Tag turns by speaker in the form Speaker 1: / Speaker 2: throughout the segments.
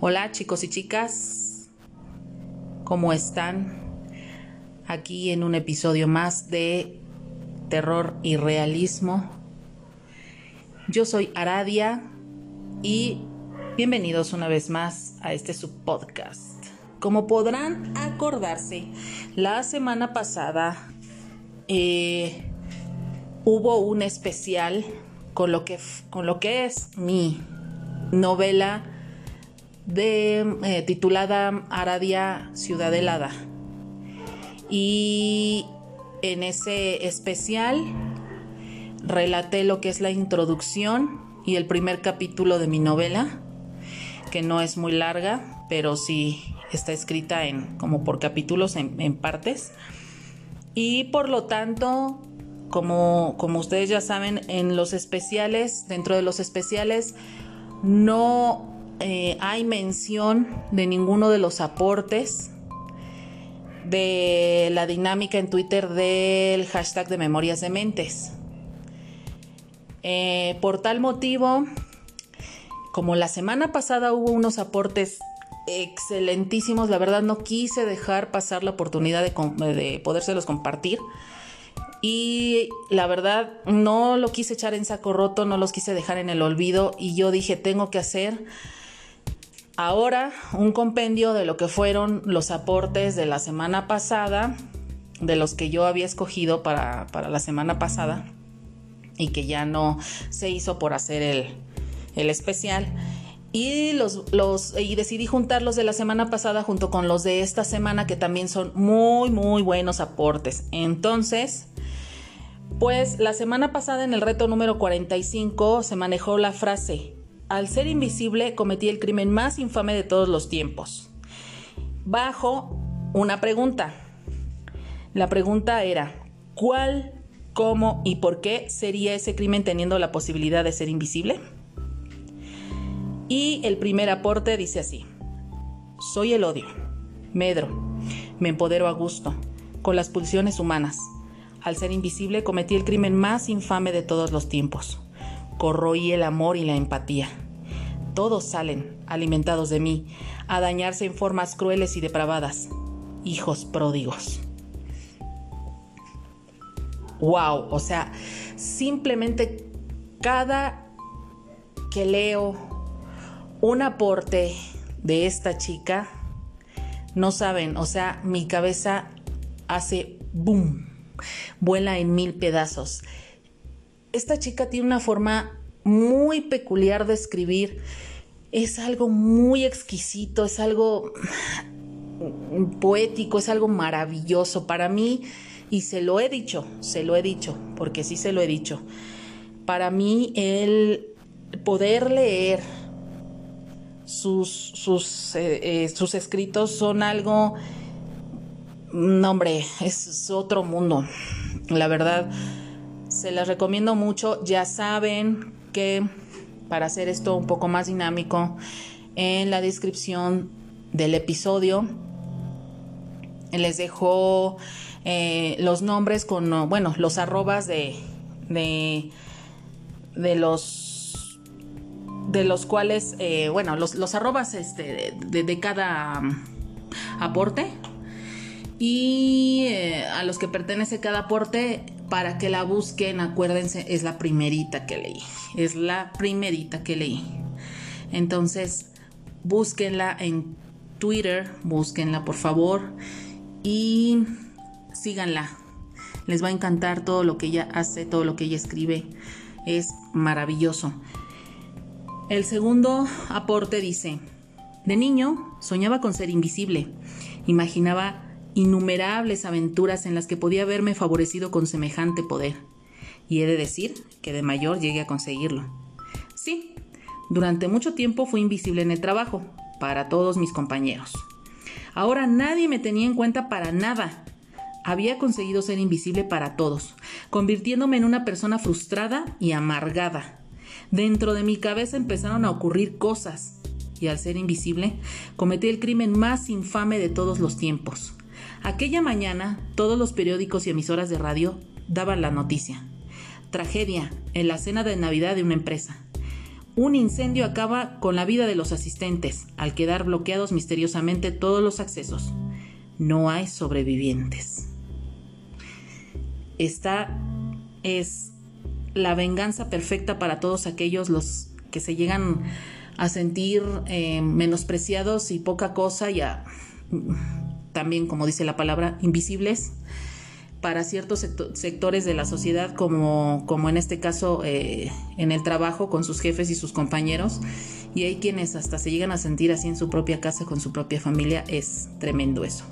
Speaker 1: Hola chicos y chicas, ¿cómo están? Aquí en un episodio más de Terror y Realismo. Yo soy Aradia y bienvenidos una vez más a este subpodcast. Como podrán acordarse, la semana pasada eh, hubo un especial con lo que, con lo que es mi novela de, eh, titulada Aradia Ciudad Helada. Y en ese especial relaté lo que es la introducción y el primer capítulo de mi novela, que no es muy larga, pero sí está escrita en como por capítulos en, en partes. Y por lo tanto, como, como ustedes ya saben, en los especiales, dentro de los especiales, no eh, hay mención de ninguno de los aportes de la dinámica en Twitter del hashtag de Memorias de Mentes. Eh, por tal motivo, como la semana pasada hubo unos aportes excelentísimos, la verdad no quise dejar pasar la oportunidad de, de podérselos compartir. Y la verdad no lo quise echar en saco roto, no los quise dejar en el olvido y yo dije tengo que hacer ahora un compendio de lo que fueron los aportes de la semana pasada, de los que yo había escogido para, la semana pasada y que ya no se hizo por hacer el, especial. Y, los, los, y decidí juntarlos de la semana pasada junto con los de esta semana que también son muy, muy buenos aportes. Entonces, pues la semana pasada en el reto número 45 se manejó la frase al ser invisible cometí el crimen más infame de todos los tiempos. Bajo una pregunta. La pregunta era, ¿cuál, cómo y por qué sería ese crimen teniendo la posibilidad de ser invisible? Y el primer aporte dice así, soy el odio, medro, me empodero a gusto, con las pulsiones humanas. Al ser invisible cometí el crimen más infame de todos los tiempos corroí el amor y la empatía. Todos salen, alimentados de mí, a dañarse en formas crueles y depravadas. Hijos pródigos. Wow, o sea, simplemente cada que leo un aporte de esta chica, no saben, o sea, mi cabeza hace boom, vuela en mil pedazos esta chica tiene una forma muy peculiar de escribir. Es algo muy exquisito, es algo poético, es algo maravilloso para mí y se lo he dicho, se lo he dicho, porque sí se lo he dicho. Para mí el poder leer sus, sus, eh, eh, sus escritos son algo, no hombre, es otro mundo, la verdad se las recomiendo mucho. Ya saben para hacer esto un poco más dinámico, en la descripción del episodio les dejo eh, los nombres con, bueno, los arrobas de, de, los de los cuales, eh, bueno, los, los arrobas este, de, cada aporte. Y eh, a los que pertenece cada aporte para que la busquen, acuérdense, es la primerita que leí. Es la primerita que leí. Entonces, búsquenla en Twitter, búsquenla por favor y síganla. Les va a encantar todo lo que ella hace, todo lo que ella escribe. Es maravilloso. El segundo aporte dice, de niño soñaba con ser invisible. Imaginaba innumerables aventuras en las que podía haberme favorecido con semejante poder. Y he de decir que de mayor llegué a conseguirlo. Sí, durante mucho tiempo fui invisible en el trabajo, para todos mis compañeros. Ahora nadie me tenía en cuenta para nada. Había conseguido ser invisible para todos, convirtiéndome en una persona frustrada y amargada. Dentro de mi cabeza empezaron a ocurrir cosas, y al ser invisible, cometí el crimen más infame de todos los tiempos. Aquella mañana, todos los periódicos y emisoras de radio daban la noticia. Tragedia en la cena de Navidad de una empresa. Un incendio acaba con la vida de los asistentes al quedar bloqueados misteriosamente todos los accesos. No hay sobrevivientes. Esta es la venganza perfecta para todos aquellos los que se llegan a sentir eh, menospreciados y poca cosa y a, también, como dice la palabra, invisibles para ciertos sectores de la sociedad, como, como en este caso eh, en el trabajo con sus jefes y sus compañeros. Y hay quienes hasta se llegan a sentir así en su propia casa, con su propia familia. Es tremendo eso.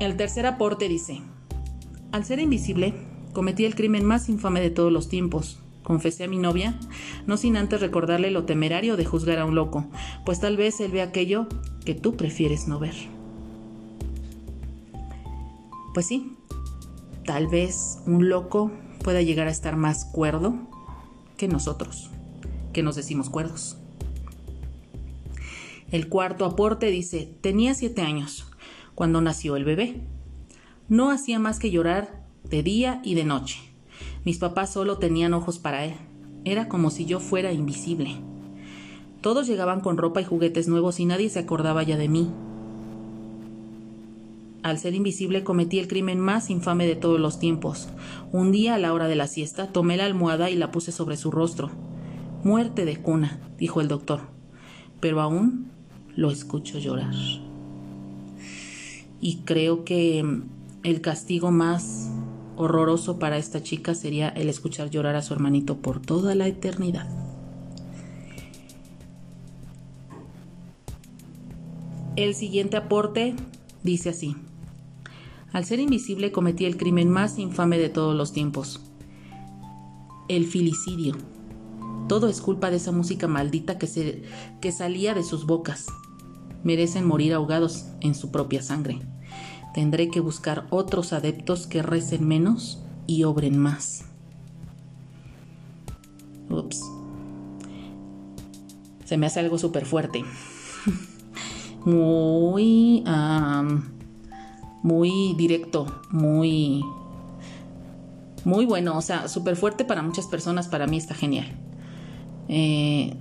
Speaker 1: El tercer aporte dice, al ser invisible, cometí el crimen más infame de todos los tiempos. Confesé a mi novia, no sin antes recordarle lo temerario de juzgar a un loco, pues tal vez él ve aquello que tú prefieres no ver. Pues sí, tal vez un loco pueda llegar a estar más cuerdo que nosotros, que nos decimos cuerdos. El cuarto aporte dice, tenía siete años cuando nació el bebé. No hacía más que llorar de día y de noche. Mis papás solo tenían ojos para él. Era como si yo fuera invisible. Todos llegaban con ropa y juguetes nuevos y nadie se acordaba ya de mí al ser invisible cometí el crimen más infame de todos los tiempos. Un día a la hora de la siesta tomé la almohada y la puse sobre su rostro. Muerte de cuna, dijo el doctor, pero aún lo escucho llorar. Y creo que el castigo más horroroso para esta chica sería el escuchar llorar a su hermanito por toda la eternidad. El siguiente aporte dice así. Al ser invisible cometí el crimen más infame de todos los tiempos. El filicidio. Todo es culpa de esa música maldita que, se, que salía de sus bocas. Merecen morir ahogados en su propia sangre. Tendré que buscar otros adeptos que recen menos y obren más. Ups. Se me hace algo súper fuerte. Muy muy directo, muy, muy bueno, o sea, súper fuerte para muchas personas, para mí está genial. Eh,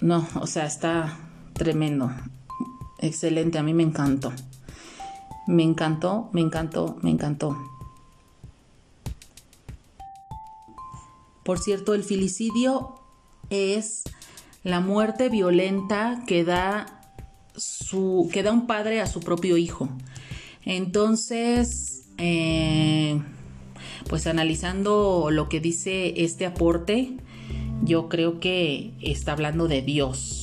Speaker 1: no, o sea, está tremendo, excelente, a mí me encantó. Me encantó, me encantó, me encantó. Por cierto, el filicidio es la muerte violenta que da que da un padre a su propio hijo. Entonces, eh, pues analizando lo que dice este aporte, yo creo que está hablando de Dios.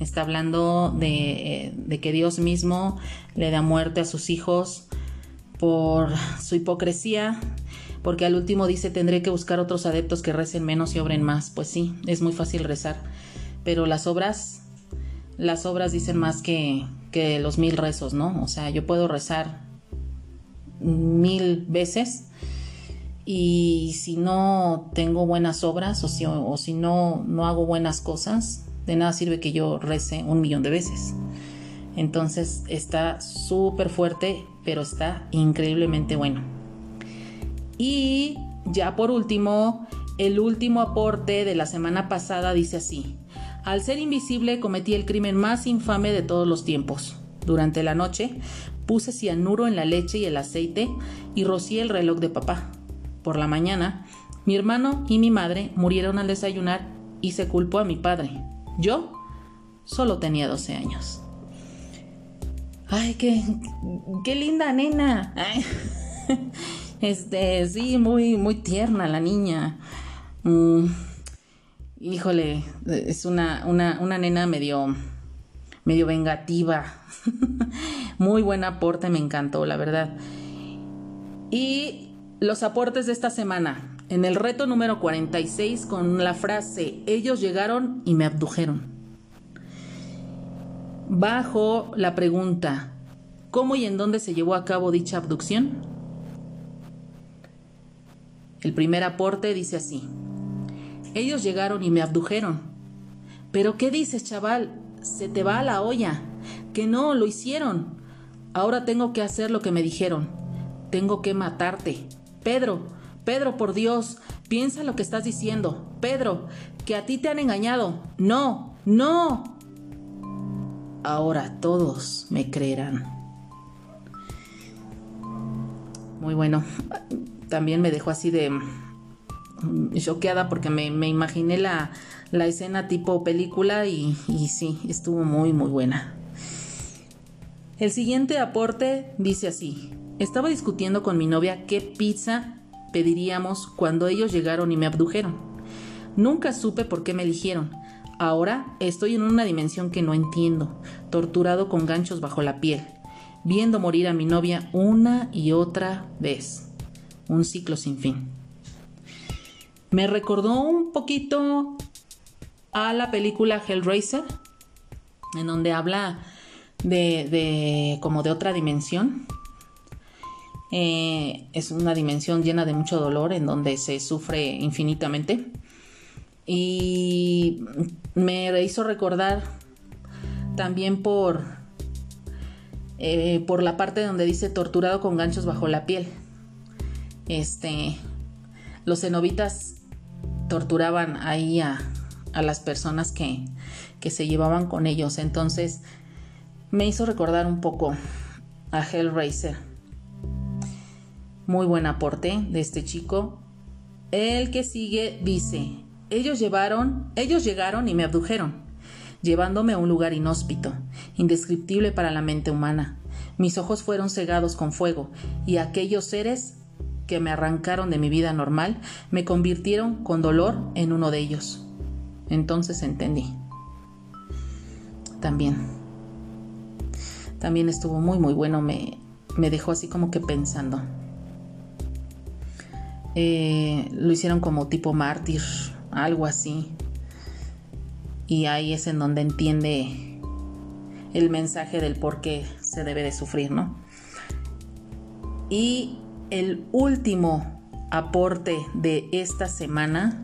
Speaker 1: Está hablando de, eh, de, que Dios mismo le da muerte a sus hijos por su hipocresía, porque al último dice tendré que buscar otros adeptos que recen menos y obren más. Pues sí, es muy fácil rezar, pero las obras, las obras dicen más que, que los mil rezos, ¿no? O sea, yo puedo rezar mil veces y si no tengo buenas obras o si, o si no, no hago buenas cosas, de nada sirve que yo rece un millón de veces. Entonces está súper fuerte, pero está increíblemente bueno. Y ya por último, el último aporte de la semana pasada dice así. Al ser invisible cometí el crimen más infame de todos los tiempos. Durante la noche puse cianuro en la leche y el aceite y rocié el reloj de papá. Por la mañana, mi hermano y mi madre murieron al desayunar y se culpó a mi padre. Yo solo tenía 12 años. Ay, qué, qué linda nena. Este, sí, muy, muy tierna la niña. Mm, híjole, es una, una, una nena medio, medio vengativa. Muy buen aporte, me encantó, la verdad. Y los aportes de esta semana. En el reto número 46 con la frase, ellos llegaron y me abdujeron. Bajo la pregunta, ¿cómo y en dónde se llevó a cabo dicha abducción? El primer aporte dice así, ellos llegaron y me abdujeron. Pero ¿qué dices, chaval? Se te va a la olla. Que no, lo hicieron. Ahora tengo que hacer lo que me dijeron. Tengo que matarte. Pedro, Pedro, por Dios, Piensa lo que estás diciendo. Pedro, que a ti te han engañado. No, no. Ahora todos me creerán. Muy bueno. También me dejó así de mm, choqueada porque me, imaginé la, escena tipo película y, y sí, estuvo muy, muy buena. El siguiente aporte dice así. Estaba discutiendo con mi novia qué pizza pediríamos cuando ellos llegaron y me abdujeron. Nunca supe por qué me eligieron. Ahora estoy en una dimensión que no entiendo, torturado con ganchos bajo la piel, viendo morir a mi novia una y otra vez. Un ciclo sin fin. Me recordó un poquito a la película Hellraiser, en donde habla de, de como de otra dimensión, eh, es una dimensión llena de mucho dolor en donde se sufre infinitamente. Y me hizo recordar también por, eh, por la parte donde dice torturado con ganchos bajo la piel. Este, los cenobitas torturaban ahí a, a las personas que, que se llevaban con ellos. Entonces me hizo recordar un poco a Hellraiser muy buen aporte de este chico. El que sigue dice, ellos llevaron, ellos llegaron y me abdujeron, llevándome a un lugar inhóspito, indescriptible para la mente humana. Mis ojos fueron cegados con fuego y aquellos seres que me arrancaron de mi vida normal me convirtieron con dolor en uno de ellos. Entonces entendí. También. También estuvo muy muy bueno, me, me dejó así como que pensando. Eh, lo hicieron como tipo mártir, algo así. Y ahí es en donde entiende el mensaje del por qué se debe de sufrir, ¿no? Y el último aporte de esta semana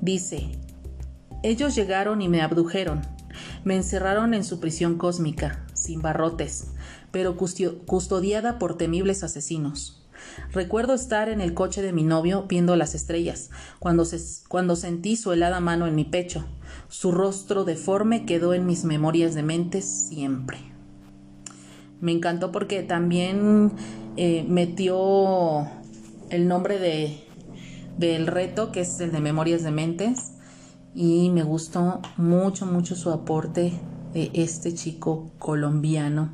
Speaker 1: dice, ellos llegaron y me abdujeron, me encerraron en su prisión cósmica, sin barrotes, pero custodiada por temibles asesinos. Recuerdo estar en el coche de mi novio viendo las estrellas, cuando, cuando sentí su helada mano en mi pecho. Su rostro deforme quedó en mis memorias de mente siempre. Me encantó porque también eh, metió el nombre de, del reto, que es el de Memorias de Mentes, y me gustó mucho, mucho su aporte de este chico colombiano.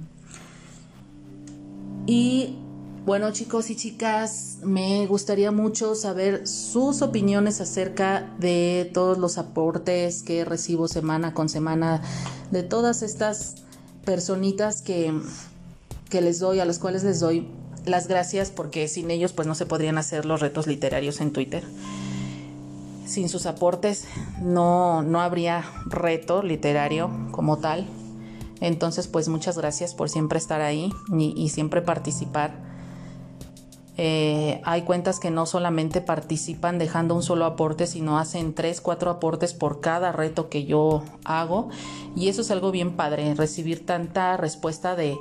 Speaker 1: Y bueno chicos y chicas, me gustaría mucho saber sus opiniones acerca de todos los aportes que recibo semana con semana, de todas estas personitas que, que les doy, a las cuales les doy las gracias porque sin ellos pues no se podrían hacer los retos literarios en Twitter. Sin sus aportes no, no habría reto literario como tal. Entonces pues muchas gracias por siempre estar ahí y, y siempre participar eh, hay cuentas que no solamente participan dejando un solo aporte, sino hacen tres, cuatro aportes por cada reto que yo hago. Y eso es algo bien padre, recibir tanta respuesta de,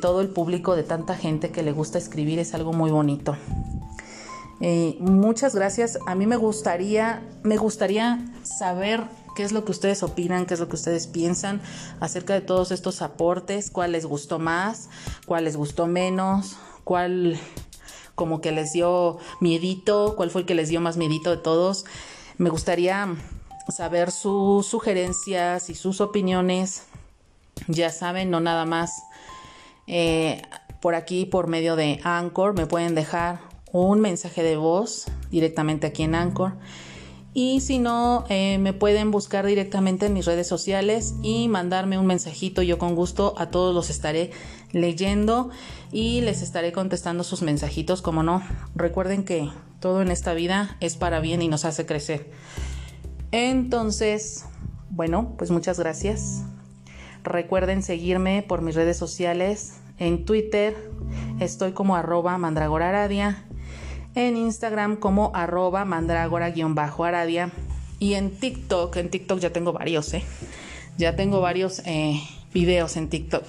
Speaker 1: todo el público, de tanta gente que le gusta escribir, es algo muy bonito. Eh, muchas gracias. A mí me gustaría, me gustaría saber qué es lo que ustedes opinan, qué es lo que ustedes piensan acerca de todos estos aportes, cuál les gustó más, cuál les gustó menos, cuál como que les dio miedito, cuál fue el que les dio más miedito de todos. Me gustaría saber sus sugerencias y sus opiniones. Ya saben, no nada más eh, por aquí, por medio de Anchor, me pueden dejar un mensaje de voz directamente aquí en Anchor. Y si no, eh, me pueden buscar directamente en mis redes sociales y mandarme un mensajito. Yo con gusto a todos los estaré leyendo y les estaré contestando sus mensajitos, como no. Recuerden que todo en esta vida es para bien y nos hace crecer. Entonces, bueno, pues muchas gracias. Recuerden seguirme por mis redes sociales. En Twitter estoy como arroba mandragoraradia. En Instagram como arroba mandragora-aradia. Y en TikTok, en TikTok ya tengo varios, ¿eh? Ya tengo varios eh, videos en TikTok.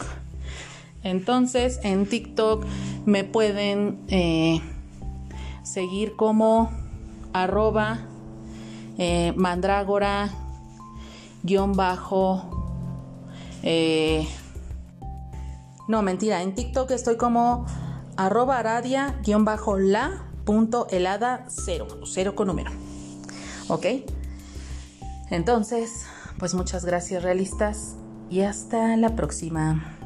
Speaker 1: Entonces en TikTok me pueden eh, seguir como arroba eh, mandrágora guion bajo eh, no mentira en TikTok estoy como arroba aradia guion bajo la punto helada cero cero con número. Ok. Entonces pues muchas gracias realistas y hasta la próxima